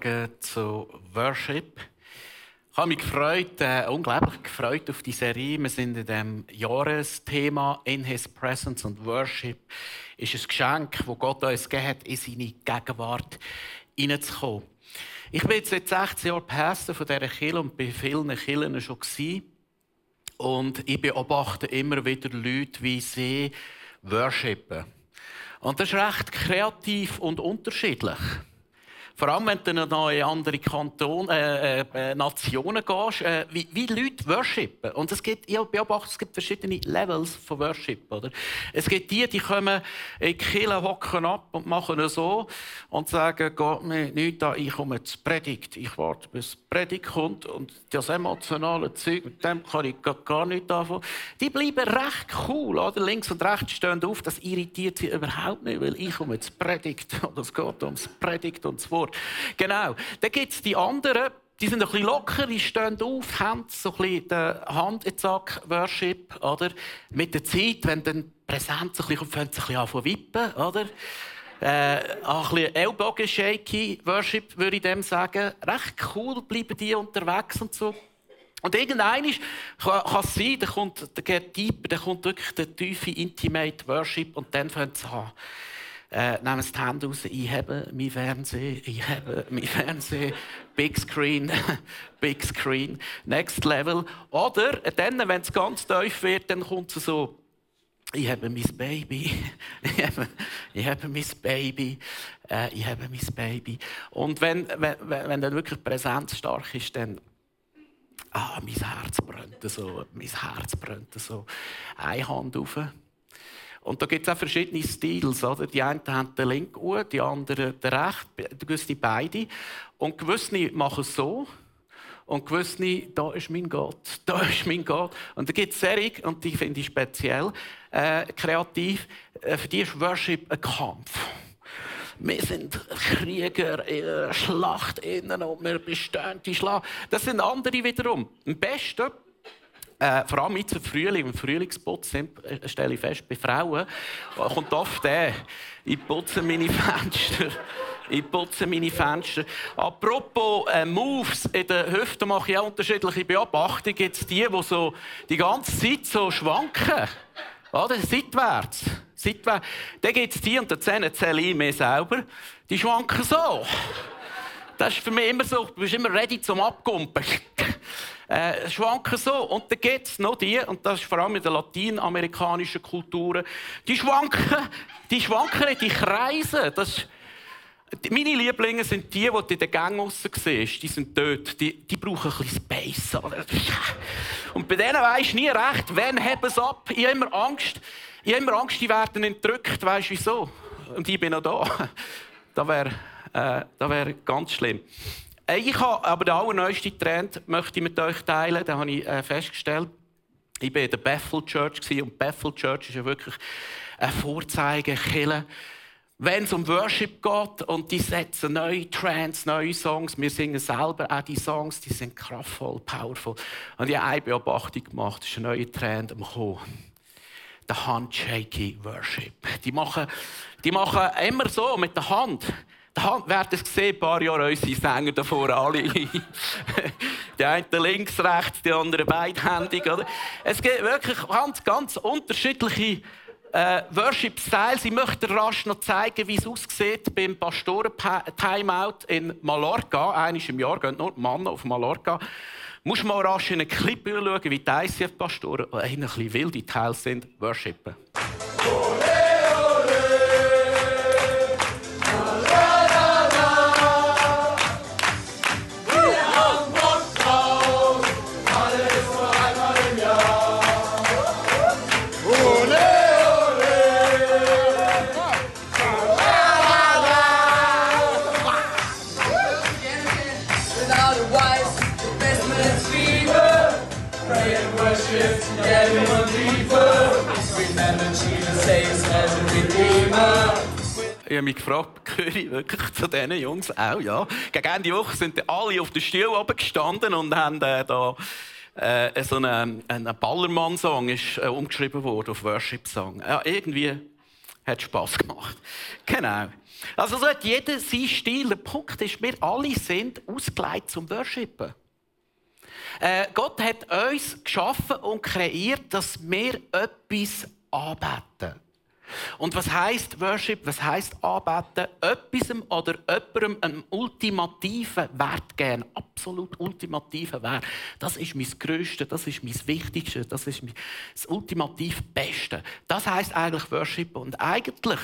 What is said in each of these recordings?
Morgen zu Worship. Ich habe mich gefreut, äh, unglaublich gefreut auf die Serie. Wir sind in dem Jahresthema In His Presence und Worship. Ist ein Geschenk, das Gott uns gegeben hat, in seine Gegenwart hineinzukommen. Ich bin jetzt seit 16 Jahren Pastor von dieser Kirche und bei vielen Kirchen schon gewesen. Und ich beobachte immer wieder Leute, wie sie worshipen. Und das ist recht kreativ und unterschiedlich. Vor allem, wenn du in andere Kanton, äh, äh, Nationen gehst, äh, wie, wie Leute worshipen. Und es gibt, ich beobachte, es gibt verschiedene Levels von Worship. Oder? Es gibt die, die kommen in Kirche, hocken ab und machen so und sagen, geht mir nichts an, ich komme zur Predigt. Ich warte, bis die Predigt kommt und das emotionale Zeug, mit dem kann ich gar nicht anfangen. Die bleiben recht cool. Oder? Links und rechts stehen auf, das irritiert sie überhaupt nicht, weil ich komme zur Predigt. Und es geht ums Predigt und das Wort. Genau. Dann gibt es die anderen, die sind ein bisschen locker, die stehen auf, haben so ein bisschen den Hand in Sack, Worship, oder? Mit der Zeit, wenn dann Präsenz ein bisschen fängt es ein bisschen an zu wippen, oder? Äh, ein bisschen Ellbogen-shaky Worship, würde ich dem sagen. Recht cool bleiben die unterwegs und so. Und irgendwann kann es sein, da kommt der Tiefer, da kommt wirklich der tiefe Intimate Worship und dann fängt es an. Äh, nehmen die Hände raus. Ich habe mein Fernsehen. Ich habe mein Fernsehen. Big Screen. Big Screen. Next Level. Oder dann, wenn es ganz tief wird, dann kommt es so, ich habe mein Baby. ich, habe, ich habe mein Baby. Äh, ich habe mein Baby. Und wenn, wenn, wenn dann wirklich Präsenz stark ist, dann Ah, mein Herz brennt so, mein Herz brennt so. Eine Hand auf, und da gibt es auch verschiedene Stils. Oder? Die einen haben den linken Uhr, die anderen den rechten, gewisse beide. Und gewisse machen es so. Und gewisse, da ist mein Gott, da ist mein Gott. Und da gibt es Serie, und die finde ich speziell, äh, kreativ, äh, für die ist Worship ein Kampf. Wir sind Krieger in der Schlacht und wir bestehen die Schlacht. Das sind andere wiederum. Am besten äh, vor allem jetzt im Frühling, im Frühlingsputz, äh, stelle ich fest, bei Frauen äh, kommt oft der, ich putze meine Fenster. Ich putze meine Fenster. Apropos äh, Moves, in der Hüfte mache ich auch unterschiedliche Beobachtungen. Jetzt die, die so die ganze Zeit so schwanken. Oder? Seitwärts. Seitwärts. Dann gibt es die, und Zähne zähle ich mir selber, die schwanken so. Das ist für mich immer so, du bist immer ready zum Abkumpen äh, schwanken so. Und dann gibt es noch die, und das ist vor allem in den lateinamerikanischen Kulturen, die schwanken, die schwanken die Kreise. Das meine Lieblinge sind die, die in den Gang draussen siehst. Die sind dort. Die, die brauchen ein bisschen Space. Und bei denen weisst du nie recht, wann haben sie ab. Ich habe immer Angst. Ich habe immer Angst, die werden entrückt. Weisst du wieso? Und ich bin noch da. Das wäre äh, wär ganz schlimm. Äh, ich habe aber den allerneuesten Trend möchte ich mit euch teilen. Den habe ich äh, festgestellt. Ich war in der Bethel Church und Bethel Church ist ja wirklich ein Vorzeigekiller. Wenn es um Worship geht und die setzen neue Trends, neue Songs, wir singen selber auch die Songs, die sind kraftvoll, powerful. Und ich habe eine Beobachtung gemacht, es ist ein neuer Trend am Kommen. Der Handshaky Worship. Die machen, die machen immer so mit der Hand. Da werden es gesehen, ein paar Jahre unsere Sänger davor alle. die einen links, rechts, die anderen beidhändig. Oder? Es gibt wirklich ganz, ganz unterschiedliche äh, Worship-Styles. Ich möchte rasch noch zeigen, wie es aussieht beim Pastoren-Timeout in Mallorca. Einmal im Jahr gehen nur Männer auf Mallorca. Muss mal rasch in einen Clip schauen, wie die ICF-Pastoren, die ein bisschen wilde Teils sind, worshipen. Habe mich gefragt, gehöre ich wirklich zu diesen Jungs auch? Ja. Gegen Ende Woche sind alle auf den Stuhl gestanden und haben äh, da äh, so einen, einen Ballermann-Song äh, umgeschrieben worden auf Worship-Song. Ja, irgendwie Hat Spass gemacht. Genau. Also so hat jeder sein Stil. Der Punkt ist, wir alle sind ausgelegt zum Worshipen. Äh, Gott hat uns geschaffen und kreiert, dass wir etwas anbeten. Und was heißt Worship? Was heißt anbeten? Etwas oder jemandem einen ultimativen Wert geben. Absolut ultimativen Wert. Das ist mein Größte, das ist mein Wichtigste, das ist das ultimativ Beste. Das heißt eigentlich Worship. Und eigentlich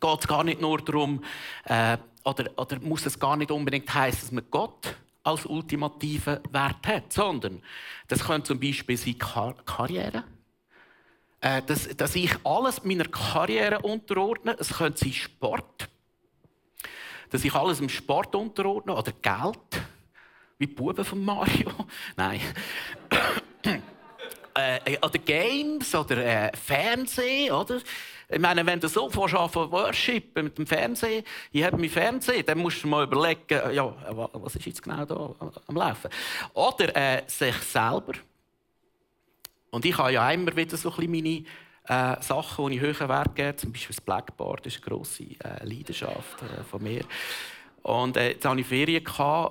geht es gar nicht nur darum, äh, oder, oder muss es gar nicht unbedingt heißen, dass man Gott als ultimativen Wert hat, sondern das könnte zum Beispiel sein Kar Karriere äh, dass, dass ich alles meiner Karriere unterordne. Es könnte sein Sport. Dass ich alles im Sport unterordne oder Geld. Wie die Buben von Mario. Nein. äh, oder Games oder äh, Fernsehen, oder? Ich meine, wenn du so von Worship mit dem Fernsehen, ich habe mein Fernsehen, dann musst du mal überlegen, ja, was ist jetzt genau da am Laufen? Oder äh, sich selber. Und ich habe ja immer wieder so ein meine äh, Sachen, die ich höher Wert gebe. Zum Beispiel das Blackboard ist eine grosse äh, Leidenschaft äh, von mir. Und äh, jetzt hatte ich Ferien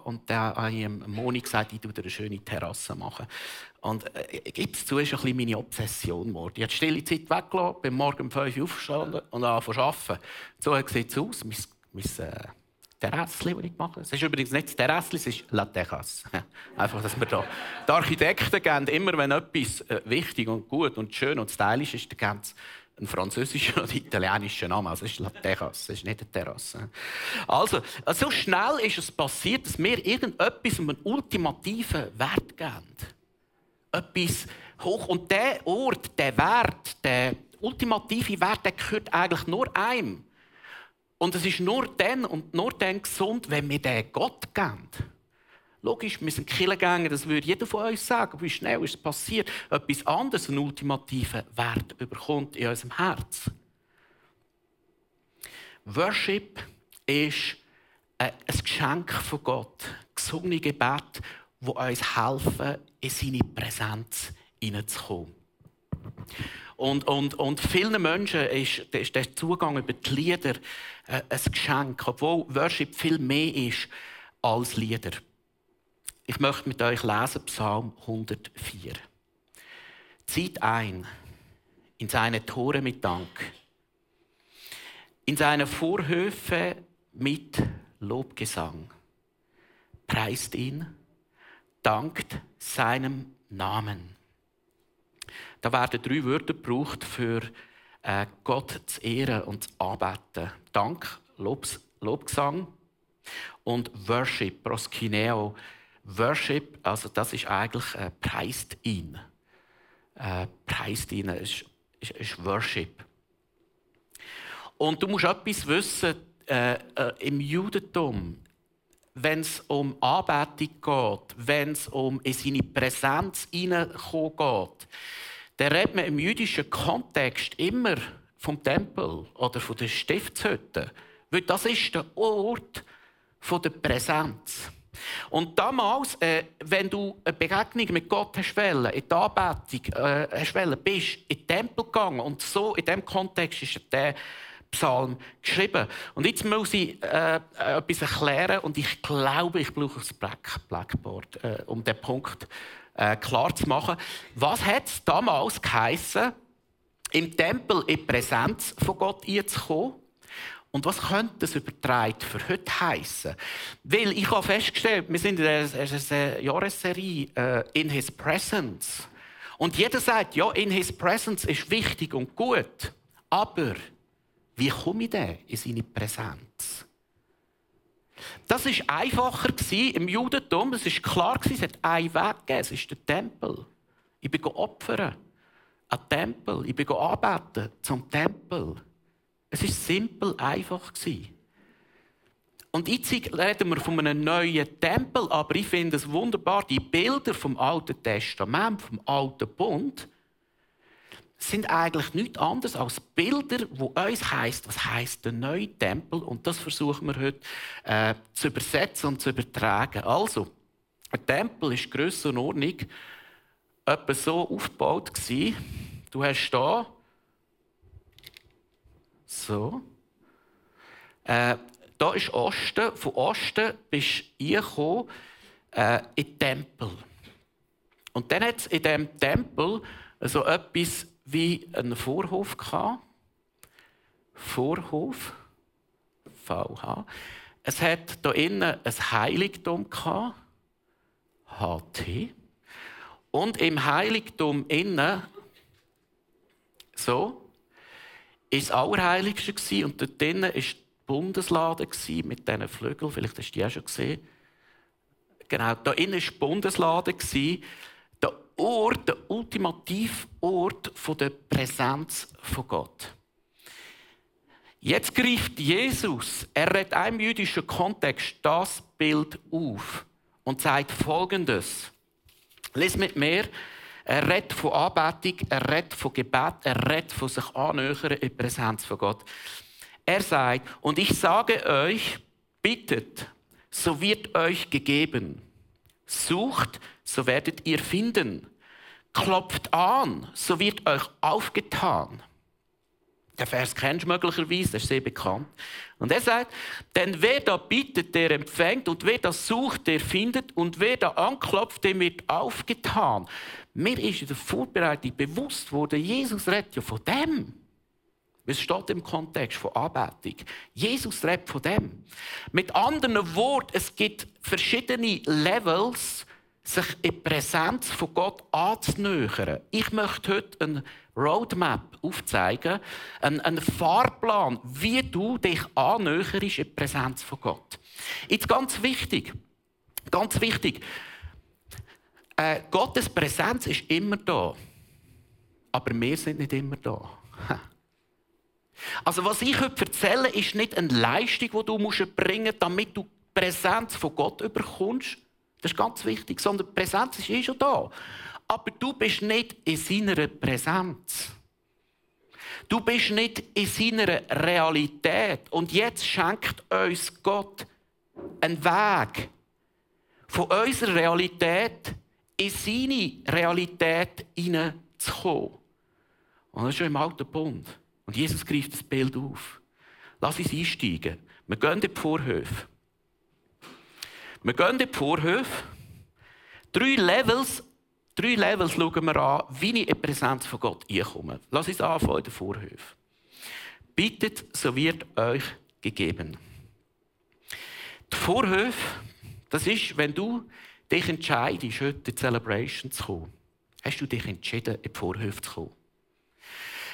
und dann habe ich Moni gesagt, ich würde eine schöne Terrasse machen. Und äh, es zu, ist ein meine Obsession geworden. Ich habe die stille Zeit weggelassen, bin morgen um 5 Uhr aufgestanden und angefangen zu arbeiten. So sieht es aus. Mein, mein, äh, Terrassli, das ich mache. Es ist übrigens nicht das Terrassli, es ist La Terrasse. Einfach, dass wir da. Die Architekten geben immer, wenn etwas äh, wichtig und gut und schön und stylisch ist, dann geben einen französischen oder italienischen Namen. Also es ist La Terrasse, es ist nicht eine Terrasse. Also, so schnell ist es passiert, dass wir irgendetwas einen ultimativen Wert geben. Etwas hoch. Und der Ort, der Wert, der ultimative Wert, der gehört eigentlich nur einem. Und es ist nur dann und nur dann gesund, wenn wir den Gott geben. Logisch, wir sind Killengänger, das würde jeder von uns sagen. Wie schnell ist es passiert? Etwas anderes, einen ultimativen Wert überkommt in unserem Herz. Worship ist ein Geschenk von Gott. Gesungene Gebet, die uns helfen, in seine Präsenz hineinzukommen. Und, und, und vielen Menschen ist, ist der Zugang über die Lieder äh, ein Geschenk, obwohl Worship viel mehr ist als Lieder. Ich möchte mit euch lesen Psalm 104. Zieht ein in seine Tore mit Dank, in seine Vorhöfe mit Lobgesang. Preist ihn, dankt seinem Namen. Da werden drei Wörter gebraucht für äh, Gott zu ehren und zu anbeten. Dank, Lobs, Lobgesang und Worship, Proskineo. Worship, also das ist eigentlich äh, preist ihn. Äh, preist ihn ist, ist, ist, Worship. Und du musst etwas wissen, äh, äh, im Judentum, wenn es um Anbetung geht, wenn es um in seine Präsenz hineinkommen geht, dann redet man im jüdischen Kontext immer vom Tempel oder von der Stiftshütte. Weil das ist der Ort der Präsenz. Und damals, äh, wenn du eine Begegnung mit Gott hast wollen, in die Anbetung äh, hast wollen, bist in den Tempel gegangen und so in diesem Kontext ist der Psalm geschrieben. Und jetzt muss ich äh, etwas erklären und ich glaube, ich brauche das Blackboard, äh, um den Punkt zu äh, klar zu machen. Was hat es damals geheissen, im Tempel in die Präsenz von Gott einzukommen? Und was könnte das übertragen für heute heißen? Weil ich habe festgestellt, wir sind in einer Jahresserie äh, in His Presence. Und jeder sagt, ja, in His Presence ist wichtig und gut. Aber wie komme ich denn in seine Präsenz? Das war einfacher im Judentum. Es war klar, es hat einen Weg gegeben. Es ist der Tempel. Ich bin opfern. An Tempel. Ich bin anbeten zum Tempel. Es war simpel, einfach. Und jetzt reden wir von einem neuen Tempel, aber ich finde es wunderbar, die Bilder vom Alten Testament, vom Alten Bund, sind eigentlich nichts anderes als Bilder, wo uns heißt, was heißt der neue Tempel und das versuchen wir heute äh, zu übersetzen und zu übertragen. Also, ein Tempel ist Grössenordnung etwa so aufgebaut gewesen. Du hast da So. Äh, da ist Osten. Von Osten bist du äh, in den Tempel. Und dann hat es in diesem Tempel so etwas wie einen Vorhof gehabt. Vorhof. VH. Es hat hier innen ein Heiligtum gehabt. HT. Und im Heiligtum innen, so, ist das Allerheiligste und dort drinnen war die Bundeslade mit diesen Flügeln. Vielleicht hast du die auch schon gesehen. Genau, da innen war die Bundeslade, der Ort, der ultimative Ort der Präsenz von Gott. Jetzt greift Jesus, er redet einem jüdischen Kontext das Bild auf und sagt Folgendes. Lies mit mir. Er redet von Anbetung, er redet von Gebet, er redet von sich annähern in Präsenz von Gott. Er sagt, und ich sage euch, bittet, so wird euch gegeben. Sucht, so werdet ihr finden. Klopft an, so wird euch aufgetan. Der Vers kennst du möglicherweise, der ist sehr bekannt. Und er sagt, denn wer da bittet, der empfängt, und wer da sucht, der findet, und wer da anklopft, dem wird aufgetan. Mir ist in der Vorbereitung bewusst worden, Jesus redet ja von dem. Es steht im Kontext von Anbetung. Jesus redet von dem. Mit anderen Worten, es gibt verschiedene Levels, sich in die Präsenz von Gott anzunähern. Ich möchte heute eine Roadmap aufzeigen, einen, Fahrplan, wie du dich annäherst in die Präsenz von Gott. Jetzt ganz wichtig, ganz wichtig, äh, Gottes Präsenz ist immer da, aber wir sind nicht immer da. Also was ich heute erzähle, ist nicht eine Leistung, die du bringen musst, damit du die Präsenz von Gott überkommst, das ist ganz wichtig. Sondern die Präsenz ist eh schon da. Aber du bist nicht in seiner Präsenz. Du bist nicht in seiner Realität. Und jetzt schenkt uns Gott einen Weg von unserer Realität in seine Realität hineinzukommen. Und das ist schon im Alten Bund. Und Jesus greift das Bild auf. Lass uns einsteigen. Wir gehen in die Vorhöfe. Wir gehen in die Vorhöfe. Drei Levels, drei Levels schauen wir an, wie ich in die Präsenz von Gott einkomme. Lass uns anfangen in den Vorhöfen. Bittet, so wird euch gegeben. Die Vorhöfe, das ist, wenn du dich entscheidest, heute in die Celebration zu kommen, hast du dich entschieden, in die Vorhöfe zu kommen.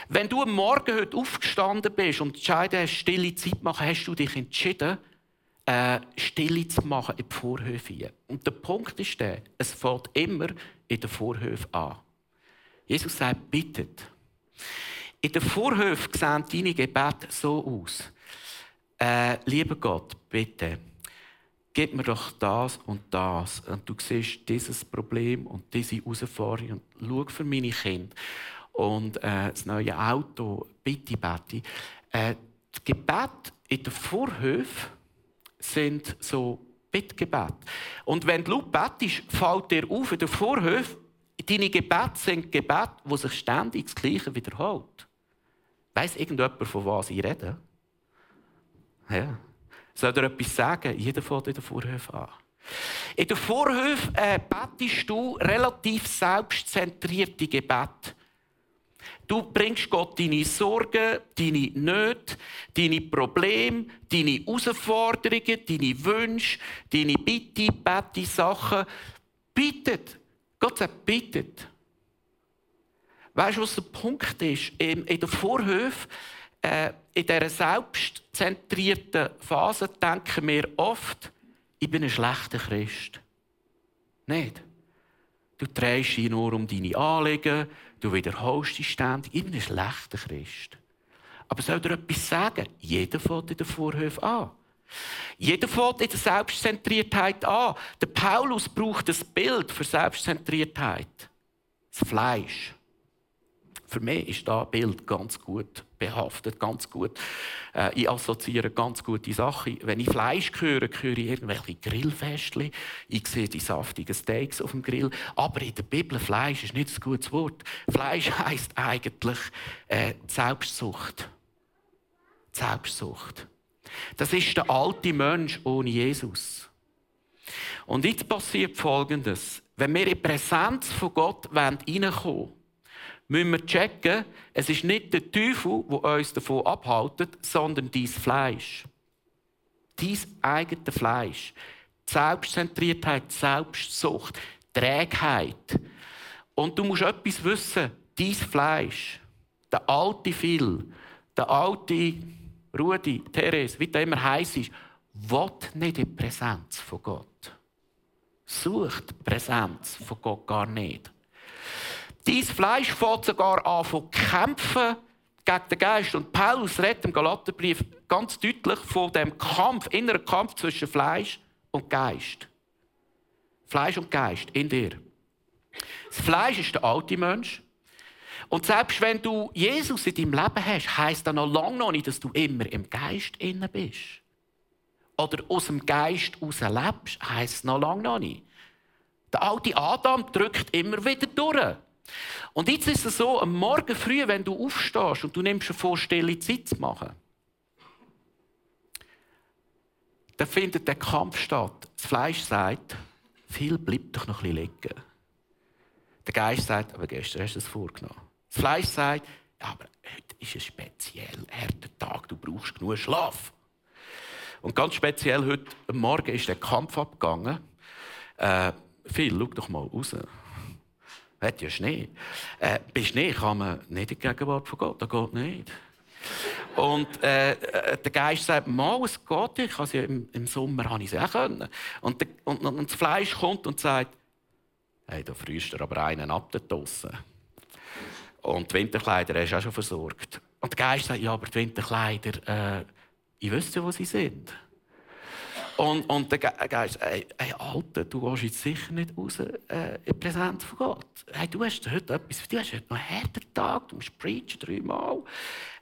Wenn du am Morgen heute aufgestanden bist und entscheiden hast, stille Zeit zu machen, hast du dich entschieden, äh, Stille zu machen in die Vorhöfe. Und der Punkt ist der, es fällt immer in den Vorhöfen an. Jesus sagt, bittet. In den Vorhöfen sehen deine Gebete so aus. Äh, lieber Gott, bitte, gib mir doch das und das. Und du siehst dieses Problem und diese Herausforderung und schau für meine Kinder. Und äh, das neue Auto, bitte, bitte. Äh, das Gebet in den Vorhöfen sind so Bittgebet. Und wenn du laut betest, fällt dir auf in den Vorhöfen, deine Gebete sind Gebete, die sich ständig das Gleiche wiederholt. Weiss irgendjemand, von was ich rede? Ja. Soll dir etwas sagen? Jeder fällt in den Vorhöfen an. In den Vorhöfen äh, betest du relativ selbstzentrierte Gebete. Du bringst Gott deine Sorgen, deine Nöte, deine Probleme, deine Herausforderungen, deine Wünsche, deine Bitte, Bette, Sachen. Bittet. Gott sagt, bittet. Weißt du, was der Punkt ist? In der Vorhöfe, äh, in dieser selbstzentrierten Phase, denken wir oft, ich bin ein schlechter Christ. Nicht? Du drehst dich nur um deine Anliegen, Du wiederholst dich ständig. Ich bin ein schlechter Christ. Aber soll dir etwas sagen? Jeder fängt in der Vorhöfe an. Jeder fängt in der Selbstzentriertheit an. Der Paulus braucht das Bild für Selbstzentriertheit. Das Fleisch. Für mich ist das Bild ganz gut behaftet, ganz gut. Äh, ich assoziiere ganz gute Sachen. Wenn ich Fleisch höre, höre ich irgendwelche Grillfestchen. Ich sehe die saftigen Steaks auf dem Grill. Aber in der Bibel, Fleisch ist nicht ein gutes Wort. Fleisch heisst eigentlich äh, Selbstsucht. Selbstsucht. Das ist der alte Mensch ohne Jesus. Und jetzt passiert Folgendes. Wenn wir in die Präsenz von Gott reinkommen wollen, müssen wir checken, es ist nicht der Teufel, der uns davon abhält, sondern dein Fleisch. Dein eigenes Fleisch. Selbstzentriertheit, Selbstsucht, Trägheit. Und du musst etwas wissen, dein Fleisch, der alte Phil, der alte Rudi, Therese, wie der immer heiß ist, will nicht die Präsenz von Gott. Sucht die Präsenz von Gott gar nicht. Dein Fleisch fängt sogar an zu kämpfen gegen den Geist. Und Paulus redet im Galaterbrief ganz deutlich von dem Kampf, inneren Kampf zwischen Fleisch und Geist. Fleisch und Geist in dir. Das Fleisch ist der alte Mensch. Und selbst wenn du Jesus in deinem Leben hast, heisst das noch lange noch nicht, dass du immer im Geist inne bist. Oder aus dem Geist heraus lebst, heisst noch lange noch nicht. Der alte Adam drückt immer wieder durch. Und jetzt ist es so, am Morgen früh, wenn du aufstehst und du nimmst dir vor, Zeit zu machen, dann findet der Kampf statt. Das Fleisch sagt, viel bleibt doch noch ein bisschen liegen. Der Geist sagt, aber gestern hast du es vorgenommen. Das Fleisch sagt, aber heute ist ein speziell harter Tag, du brauchst genug Schlaf. Und ganz speziell heute Morgen ist der Kampf abgegangen. Äh, Phil, schau doch mal raus. Hat ja Schnee. Äh, bei Schnee kann man nicht in die Gegenwart von Gott, das geht nicht. Und äh, äh, der Geist sagt, mal, es geht, ich ja im, im Sommer habe ich es auch können. Und, der, und, und, das Fleisch kommt und sagt, hey, da frühst du aber einen ab da draussen. Und die Winterkleider hast du auch schon versorgt. Und der Geist sagt, ja, aber die Winterkleider, äh, ich wüsste, wo sie sind. Und, und der Geist, ey, ey, Alter, du gehst jetzt sicher nicht raus äh, in Präsenz von Gott. Hey, du hast heute etwas, du hast heute noch einen harten Tag, du musst preachen dreimal,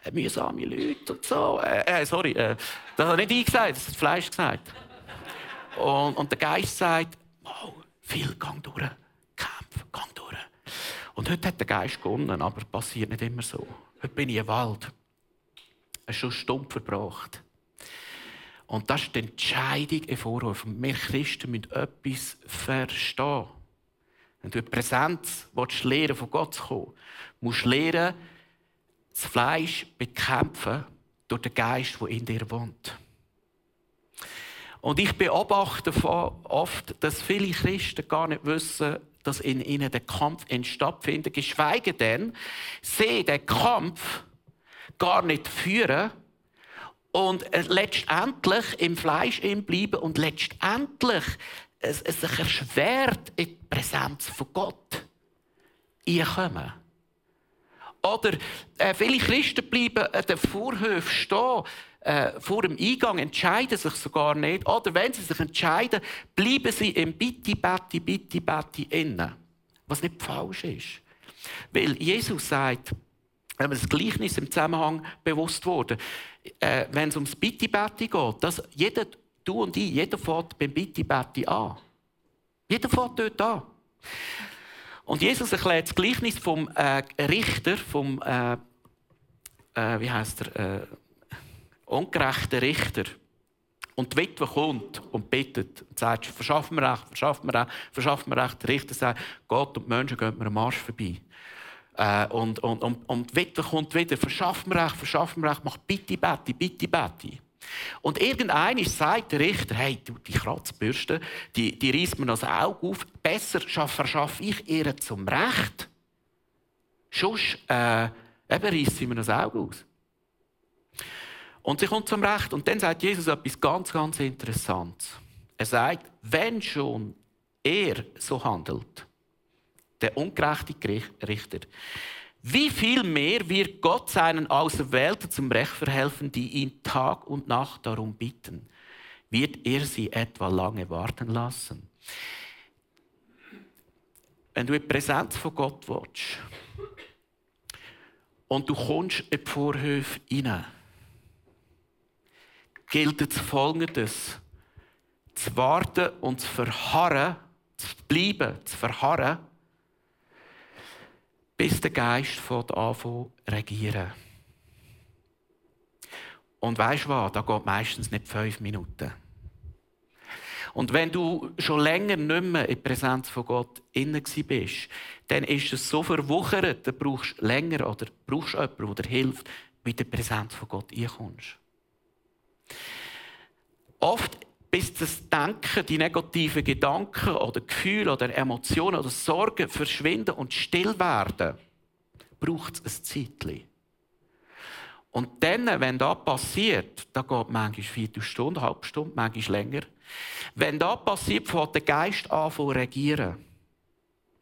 äh, mühsame Leute und so. Äh, äh sorry, äh, das hat nicht ich gesagt, das hat Fleisch gesagt. Und, und der Geist sagt, wow, viel gang durch, kämpf, gang durch. Und heute hat der Geist gewonnen, aber passiert nicht immer so. Heute bin ich im Wald. Es ist schon stumpf verbracht. Und das ist die Entscheidung im Vorwurf. Wir Christen müssen etwas verstehen. Wenn du in Präsenz willst, lernen, von Gott zu kommen, musst du lernen, das Fleisch bekämpfen durch den Geist, der in dir wohnt. Und ich beobachte oft, dass viele Christen gar nicht wissen, dass in ihnen der Kampf stattfindet, geschweige denn, sie den Kampf gar nicht führen, und äh, letztendlich im Fleisch bleiben und letztendlich es, es sich erschwert in die Präsenz von Gott kommen. Oder äh, viele Christen bleiben an den Vorhöfen stehen, äh, vor dem Eingang, entscheiden sich sogar nicht. Oder wenn sie sich entscheiden, bleiben sie im Bitti, Betti, Bitti, Betti innen. Was nicht falsch ist. Weil Jesus sagt, wenn das Gleichnis im Zusammenhang bewusst wurde, äh, wenn es ums Bitti-Betti geht, dass jeder, du und ich, jeder fährt beim Bitti-Betti an. Jeder fährt dort an. Und Jesus erklärt das Gleichnis vom äh, Richter, vom, äh, äh, wie heißt er, äh, ungerechten Richter. Und die Witwe kommt und bittet und sagt, verschaff mir Recht, verschaff mir Recht, verschaff mir Recht. Der Richter sagt, Gott und die Menschen gehen mir am Arsch vorbei. Äh, und, und, und, und Witwe kommt wieder, verschaff mir Recht, verschaff mir Recht, mach bitte, bitte, bitte, bitte. Und irgendeiner sagt der Richter, hey, du, die Kratzbürste, die, die reißt mir das Auge auf, besser verschaffe ich ihr zum Recht. Sonst äh, eben reißt sie mir das Auge aus. Und sie kommt zum Recht. Und dann sagt Jesus etwas ganz, ganz Interessantes. Er sagt, wenn schon er so handelt, der ungerechte Richter. Wie viel mehr wird Gott seinen Auserwählten zum Recht verhelfen, die ihn Tag und Nacht darum bitten? Wird er sie etwa lange warten lassen? Wenn du in die Präsenz von Gott willst und du kommst in die Vorhöfe hinein, gilt es Folgendes: zu warten und zu verharren, zu bleiben, zu verharren bis der Geist von anfängt regieren. Und weißt du was? Da geht meistens nicht fünf Minuten. Und wenn du schon länger nicht mehr in der Präsenz von Gott innen bist, dann ist es so verwuchert, dann brauchst du länger oder brauchst jemanden, der dir hilft, mit der Präsenz von Gott reinkommst. Oft bis das Denken, die negativen Gedanken oder Gefühle oder Emotionen oder Sorgen verschwinden und still werden, braucht es ein Zeitchen. Und dann, wenn das passiert, da geht manchmal vier Stunden, halbe Stunde, manchmal länger. Wenn das passiert, fängt der Geist an zu regieren.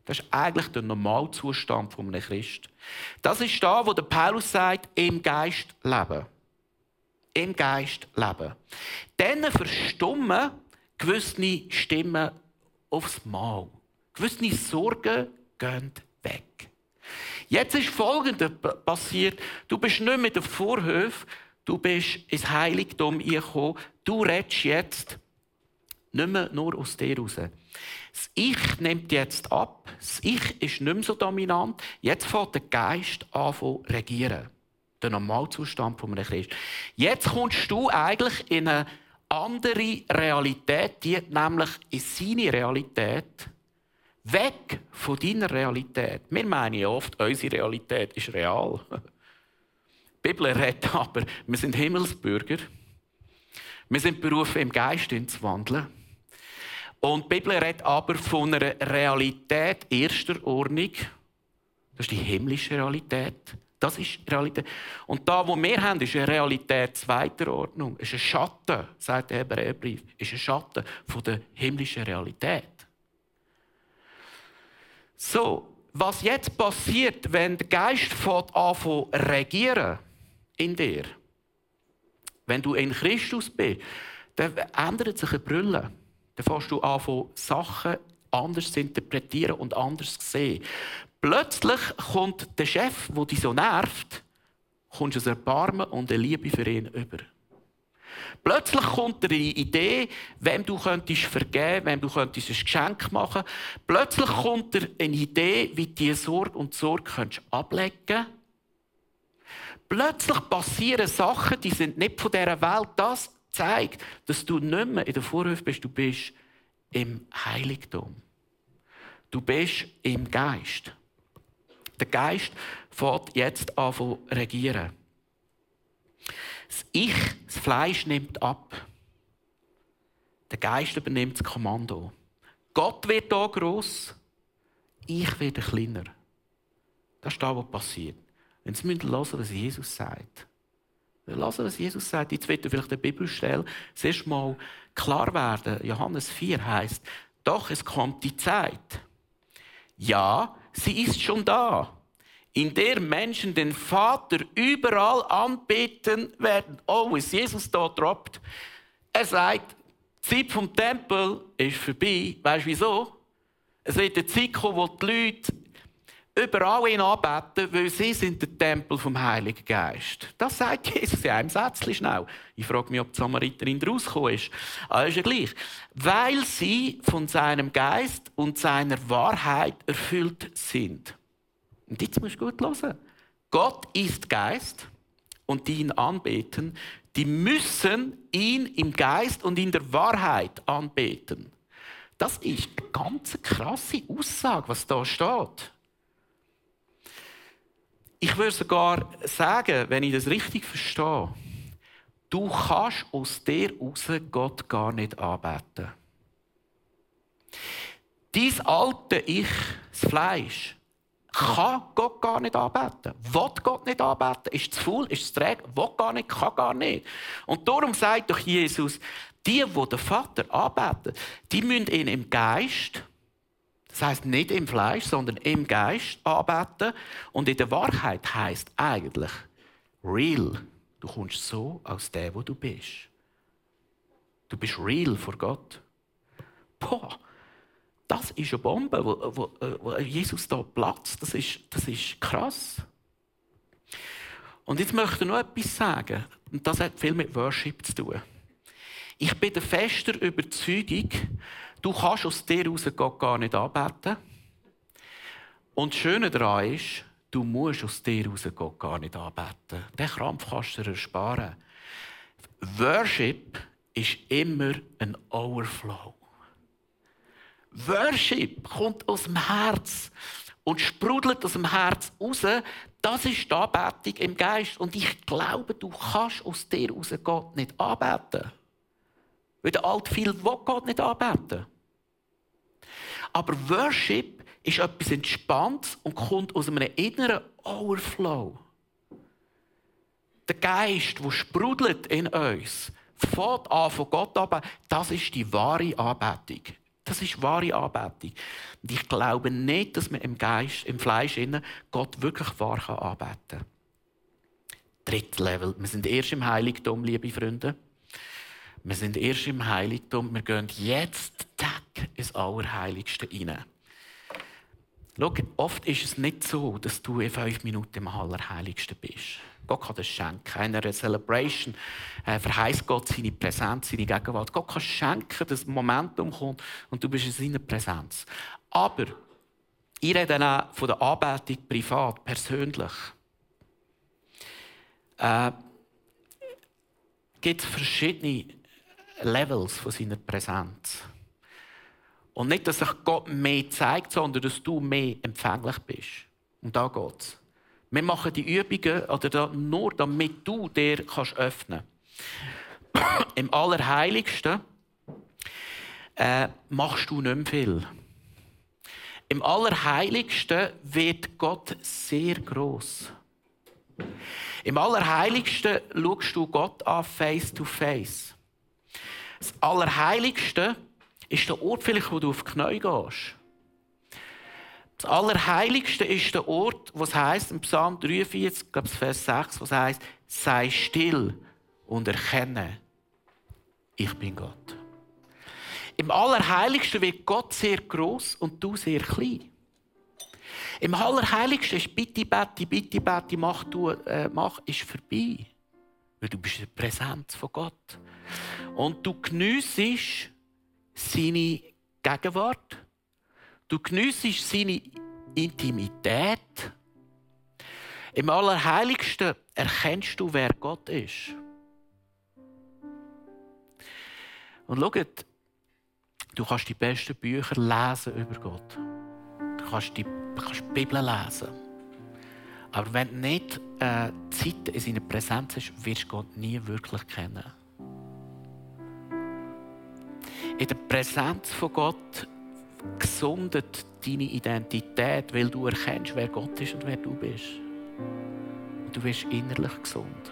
Das ist eigentlich der Normalzustand eines Christen. Das ist da, wo der Paulus sagt, im Geist leben. Im Geist leben. Dann verstummen gewisse Stimmen aufs Mal. Gewisse Sorgen gehen weg. Jetzt ist Folgendes passiert. Du bist nicht mehr in den Vorhöfen, du bist ins Heiligtum gekommen. Du redest jetzt nicht mehr nur aus dir heraus. Das Ich nimmt jetzt ab. Das Ich ist nicht mehr so dominant. Jetzt fängt der Geist an zu regieren. Der Normalzustand von einem Christ. Jetzt kommst du eigentlich in eine andere Realität, die nämlich in seine Realität Weg von deiner Realität. Wir meinen ja oft, unsere Realität ist real. Die Bibel redet aber, wir sind Himmelsbürger. Wir sind berufen, im Geist zu wandeln. Und die Bibel redet aber von einer Realität erster Ordnung. Das ist die himmlische Realität. Das ist Realität. Und da, wo wir haben, ist eine Realität zweiter Ordnung. Ist ein Schatten, sagt der Hebräerbrief. Ist ein Schatten von der himmlischen Realität. So, was jetzt passiert, wenn der Geist anfängt regieren in dir, wenn du in Christus bist, dann ändert sich eine Brille. Dann fängst du an, Sachen anders zu interpretieren und anders zu sehen. Plötzlich kommt der Chef, der dich so nervt, kommt ein Erbarmen und eine Liebe für ihn über. Plötzlich kommt dir die Idee, wem du könntest vergeben, wem du könntest ein Geschenk machen. Plötzlich kommt dir eine Idee, wie du diese Sorge und Sorge könntest ablegen Plötzlich passieren Sachen, die sind nicht von dieser Welt. Das zeigt, dass du nicht mehr in der Vorhöfe bist, du bist im Heiligtum. Du bist im Geist. Der Geist fährt jetzt an zu regieren. Das Ich, das Fleisch nimmt ab. Der Geist übernimmt das Kommando. Gott wird hier gross, ich werde kleiner. Das ist das, was passiert. Wenn Sie hören müssen, was Jesus sagt. Hören, was Jesus sagt. Jetzt wird vielleicht eine Bibelstelle zuerst mal klar werden. Johannes 4 heißt: Doch es kommt die Zeit. Ja, sie ist schon da in der Menschen den Vater überall anbeten werden. Oh, ist Jesus da droppt. Er sagt, die Zeit vom Tempel ist vorbei. Weißt du wieso? Es wird eine Zeit kommen, wo die Leute überall ihn anbeten, weil sie sind der Tempel vom Heiligen Geist. Das sagt Jesus in einem Satz schnell. Ich frage mich, ob die Samariterin rausgekommen ist. Aber ist ja gleich. Weil sie von seinem Geist und seiner Wahrheit erfüllt sind. Und jetzt musst du gut hören. Gott ist Geist und die ihn anbeten, die müssen ihn im Geist und in der Wahrheit anbeten. Das ist eine ganz krasse Aussage, was da steht. Ich würde sogar sagen, wenn ich das richtig verstehe, du kannst aus dir raus Gott gar nicht anbeten. Dies alte Ich, das Fleisch, kann Gott gar nicht anbeten. Will Gott nicht anbeten. Ist zu faul, ist zu träge, will gar nicht, kann gar nicht. Und darum sagt doch Jesus, die, die den Vater anbeten, die müssen ihn im Geist, das heißt nicht im Fleisch, sondern im Geist anbeten. Und in der Wahrheit heißt eigentlich real. Du kommst so aus dem, wo du bist. Du bist real vor Gott. Boah, das ist eine Bombe, wo, wo, wo Jesus da platzt. Das ist, das ist krass. Und jetzt möchte ich noch etwas sagen. Und das hat viel mit Worship zu tun. Ich bin der fester Überzeugung, du kannst aus dir heraus Gott gar nicht anbeten. Und das Schöne daran ist, du musst aus dir heraus Gott gar nicht anbeten. Den Krampf kannst du dir ersparen. Worship ist immer ein Overflow. Worship kommt aus dem Herz und sprudelt aus dem Herz raus. Das ist die Anbetung im Geist. Und ich glaube, du kannst aus dir raus Gott nicht anbeten. Weil der Alt viel will Gott nicht anbeten. Aber Worship ist etwas Entspanntes und kommt aus einem inneren Overflow. Der Geist, der sprudelt in uns, fährt an von Gott ab, das ist die wahre Anbetung. Das ist wahre Anbetung. Und ich glaube nicht, dass man im Geist, im Fleisch innen Gott wirklich wahr anbeten kann. Drittes Level. Wir sind erst im Heiligtum, liebe Freunde. Wir sind erst im Heiligtum. Wir gehen jetzt Tag ins Allerheiligste hinein. Schau, oft ist es nicht so, dass du in fünf Minuten im Allerheiligsten bist. Gott kann das schenken. In einer Celebration äh, verheißt Gott seine Präsenz, seine Gegenwart. Gott kann schenken, dass ein Momentum kommt und du bist in seiner Präsenz. Aber ich rede auch von der Anbetung privat, persönlich. Äh, gibt verschiedene Levels von seiner Präsenz. Und nicht, dass sich Gott mehr zeigt, sondern dass du mehr empfänglich bist. Und da geht's. Wir machen die Übungen oder nur, damit du dir kannst öffnen kannst. Im Allerheiligsten äh, machst du nicht mehr viel. Im Allerheiligsten wird Gott sehr groß. Im Allerheiligsten schaust du Gott an, face to face. Das Allerheiligste ist der Ort, vielleicht, wo du auf die Knie gehst. Das Allerheiligste ist der Ort, wo es heißt im Psalm 43, glaube Vers 6, wo es heißt, sei still und erkenne, ich bin Gott. Im Allerheiligsten wird Gott sehr groß und du sehr klein. Im Allerheiligsten ist bitte, bitte, bitte, bitte, mach, du, äh, mach, ist vorbei. Weil du bist in der Präsenz von Gott. Und du geniessest seine Gegenwart Du geniessest seine Intimität. Im Allerheiligsten erkennst du, wer Gott ist. Und schau, du kannst die besten Bücher lesen über Gott. Du kannst die, du kannst die Bibel lesen. Aber wenn du nicht äh, Zeit in seiner Präsenz hast, wirst du Gott nie wirklich kennen. In der Präsenz von Gott gesundet deine Identität, weil du erkennst, wer Gott ist und wer du bist. Und du wirst innerlich gesund.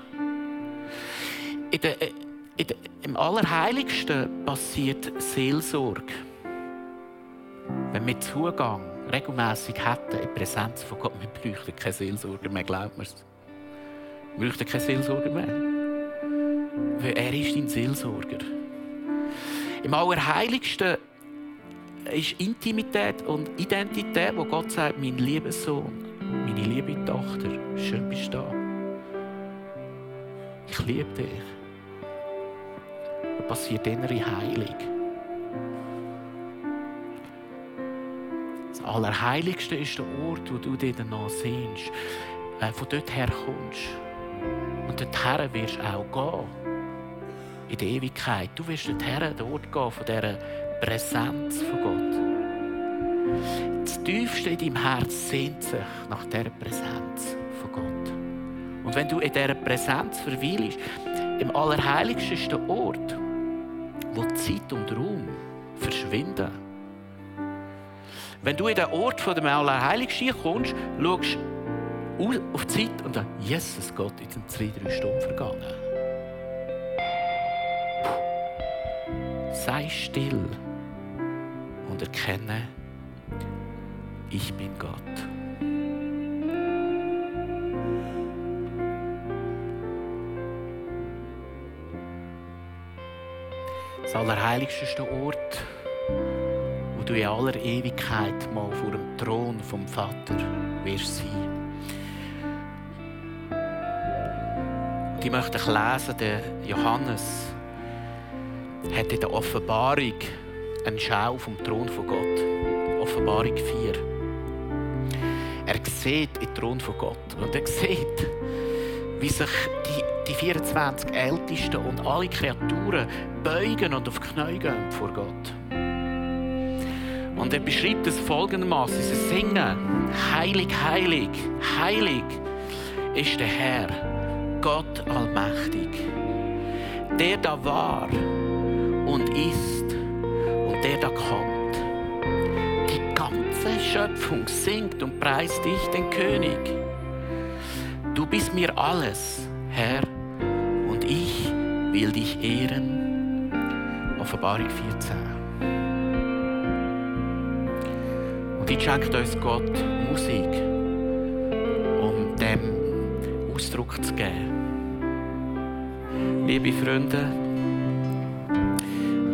In der, in der, Im Allerheiligsten passiert Seelsorge. Wenn wir Zugang regelmäßig hätten in Präsenz von Gott, wir bräuchten keine Seelsorger mehr, glaubt mir. Wir bräuchten keine Seelsorger mehr. Weil er ist dein Seelsorger. Im Allerheiligsten ist Intimität und Identität, wo Gott sagt, mein lieber Sohn, meine liebe Tochter, schön bist du da. Ich liebe dich. Da passiert innere Heilung. Allerheiligste ist der Ort, wo du dich danach sehnst, äh, von dort her kommst. Und dorthin wirst du auch gehen. In der Ewigkeit. Du wirst dorthin, dort gehen, von dieser Präsenz von Gott. Das Tiefste in deinem Herz sehnt sich nach dieser Präsenz von Gott. Und wenn du in dieser Präsenz verweilst, im Allerheiligsten ist der Ort, wo Zeit und Raum verschwinden. Wenn du in den Ort von dem Allerheiligsten kommst, schaust du auf die Zeit und dann, Jesus Gott, jetzt sind zwei, drei Stunden vergangen. Sei still und erkenne, ich bin Gott. Das Allerheiligste der Ort, du in aller Ewigkeit mal vor dem Thron vom Vater wirst sein. Und ich möchte lesen, der Johannes hat in der Offenbarung eine Schau vom Thron von Gott. Offenbarung 4. Er sieht den Thron von Gott und er sieht, wie sich die die 24 Ältesten und alle Kreaturen beugen und auf die Knie gehen vor Gott. Und er beschreibt es folgendermaßen: Sie singen, Heilig, heilig, heilig ist der Herr, Gott allmächtig, der da war und ist und der da kommt. Die ganze Schöpfung singt und preist dich, den König. Du bist mir alles, Herr, und ich will dich ehren. Offenbarung 14. Jetzt schenkt uns Gott Musik, um dem Ausdruck zu geben. Liebe Freunde,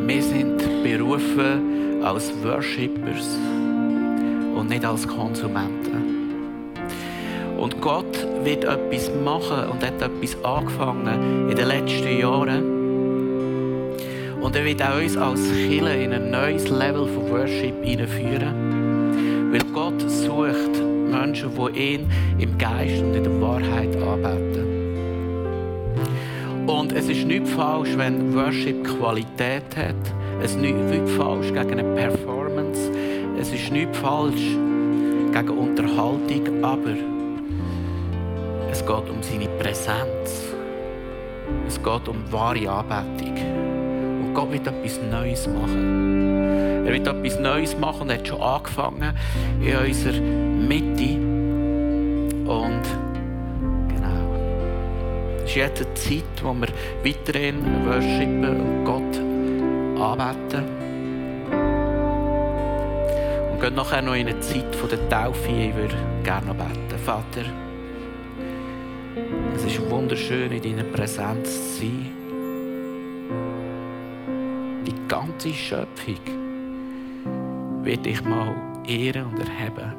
wir sind berufen als Worshippers und nicht als Konsumenten. Und Gott wird etwas machen und hat etwas angefangen in den letzten Jahren. Und er wird auch uns als Killer in ein neues Level von Worship hineinführen. Weil Gott sucht Menschen, die ihn im Geist und in der Wahrheit anbeten. Und es ist nicht falsch, wenn Worship Qualität hat. Es ist nicht falsch gegen eine Performance. Es ist nicht falsch gegen Unterhaltung, aber es geht um seine Präsenz. Es geht um wahre Anbetung. Gott wird etwas Neues machen. Er wird etwas Neues machen und hat schon angefangen in unserer Mitte. Und genau. Es ist jetzt eine Zeit, wo wir weiterhin worshipen und Gott anbeten. Und gehen nachher noch in eine Zeit der Taufe. Ich würde gerne noch beten. Vater, es ist wunderschön, in deiner Präsenz zu sein. Ganze Schöpfung wird dich mal ehren und erheben.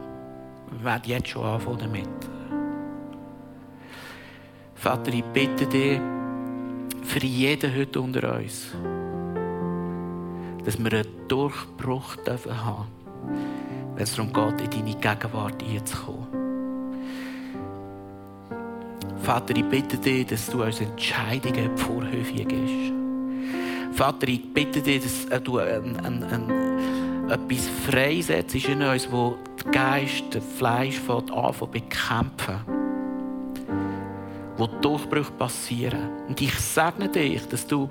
Wir werden jetzt schon anfangen damit. Vater, ich bitte dich für jeden heute unter uns, dass wir einen Durchbruch haben dürfen wenn es darum geht, in deine Gegenwart einzukommen. Vater, ich bitte dich, dass du uns Entscheidungen vorhöfig gibst. Vater, ich bitte dich, dass du einen, einen, einen etwas freisetzt in uns, wo der Geist, das Fleisch an zu bekämpfen. Wo Durchbrüche passieren. Und ich segne dich, dass du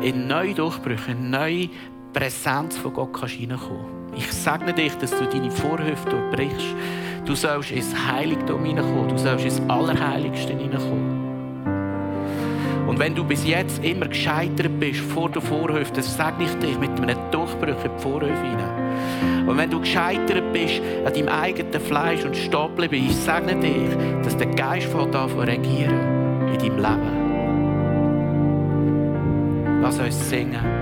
in neue Durchbrüche, in neue Präsenz von Gott kannst reinkommen Ich segne dich, dass du deine Vorhöfe durchbrichst. Du sollst ins Heiligtum hineinkommen. Du sollst ins Allerheiligste hineinkommen. Und wenn du bis jetzt immer gescheitert bist vor der Vorhöfe, dann segne ich dich mit einem Durchbruch in die Vorhöfe hinein. Und wenn du gescheitert bist an deinem eigenen Fleisch und stehen bist, ich segne dich, dass der Geist von da regieren in deinem Leben. Lass uns singen.